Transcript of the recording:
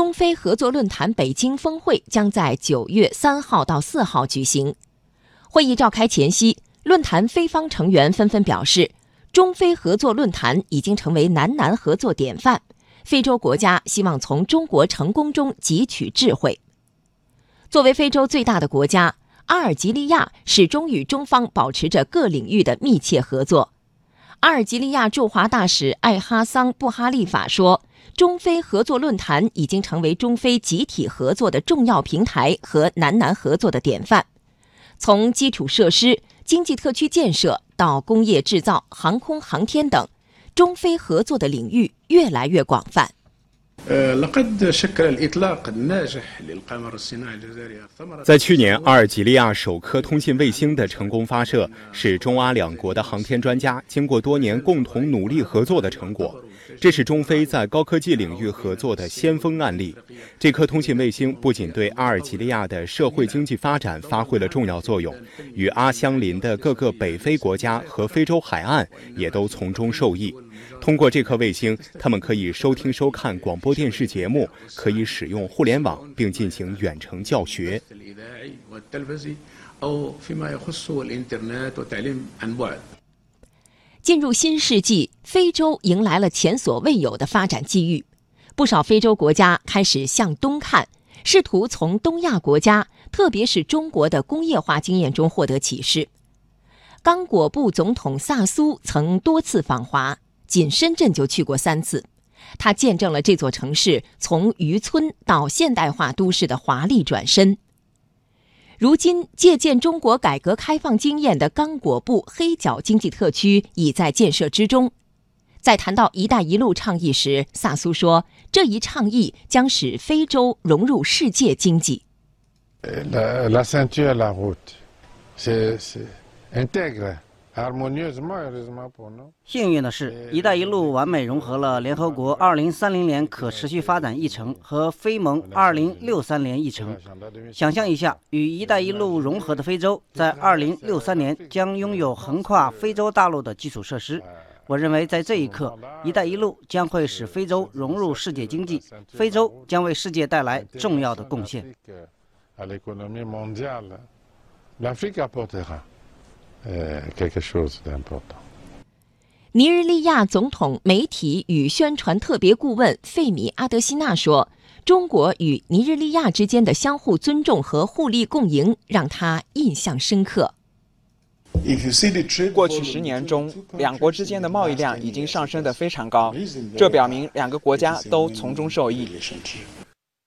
中非合作论坛北京峰会将在九月三号到四号举行。会议召开前夕，论坛非方成员纷纷表示，中非合作论坛已经成为南南合作典范。非洲国家希望从中国成功中汲取智慧。作为非洲最大的国家，阿尔及利亚始终与中方保持着各领域的密切合作。阿尔及利亚驻华大使艾哈桑·布哈利法说。中非合作论坛已经成为中非集体合作的重要平台和南南合作的典范。从基础设施、经济特区建设到工业制造、航空航天等，中非合作的领域越来越广泛。在去年，阿尔及利亚首颗通信卫星的成功发射，是中阿两国的航天专家经过多年共同努力合作的成果。这是中非在高科技领域合作的先锋案例。这颗通信卫星不仅对阿尔及利亚的社会经济发展发挥了重要作用，与阿相邻的各个北非国家和非洲海岸也都从中受益。通过这颗卫星，他们可以收听收看广播电视节目，可以使用互联网，并进行远程教学。进入新世纪，非洲迎来了前所未有的发展机遇。不少非洲国家开始向东看，试图从东亚国家，特别是中国的工业化经验中获得启示。刚果布总统萨苏曾多次访华，仅深圳就去过三次。他见证了这座城市从渔村到现代化都市的华丽转身。如今，借鉴中国改革开放经验的刚果布黑角经济特区已在建设之中。在谈到“一带一路”倡议时，萨苏说：“这一倡议将使非洲融入世界经济。”幸运的是，“一带一路”完美融合了联合国2030年可持续发展议程和非盟2063年议程。想象一下，与“一带一路”融合的非洲，在2063年将拥有横跨非洲大陆的基础设施。我认为，在这一刻，“一带一路”将会使非洲融入世界经济，非洲将为世界带来重要的贡献。呃，这个数字很不同。尼日利亚总统媒体与宣传特别顾问费米阿德西纳说：“中国与尼日利亚之间的相互尊重和互利共赢让他印象深刻。过去十年中，两国之间的贸易量已经上升得非常高，这表明两个国家都从中受益。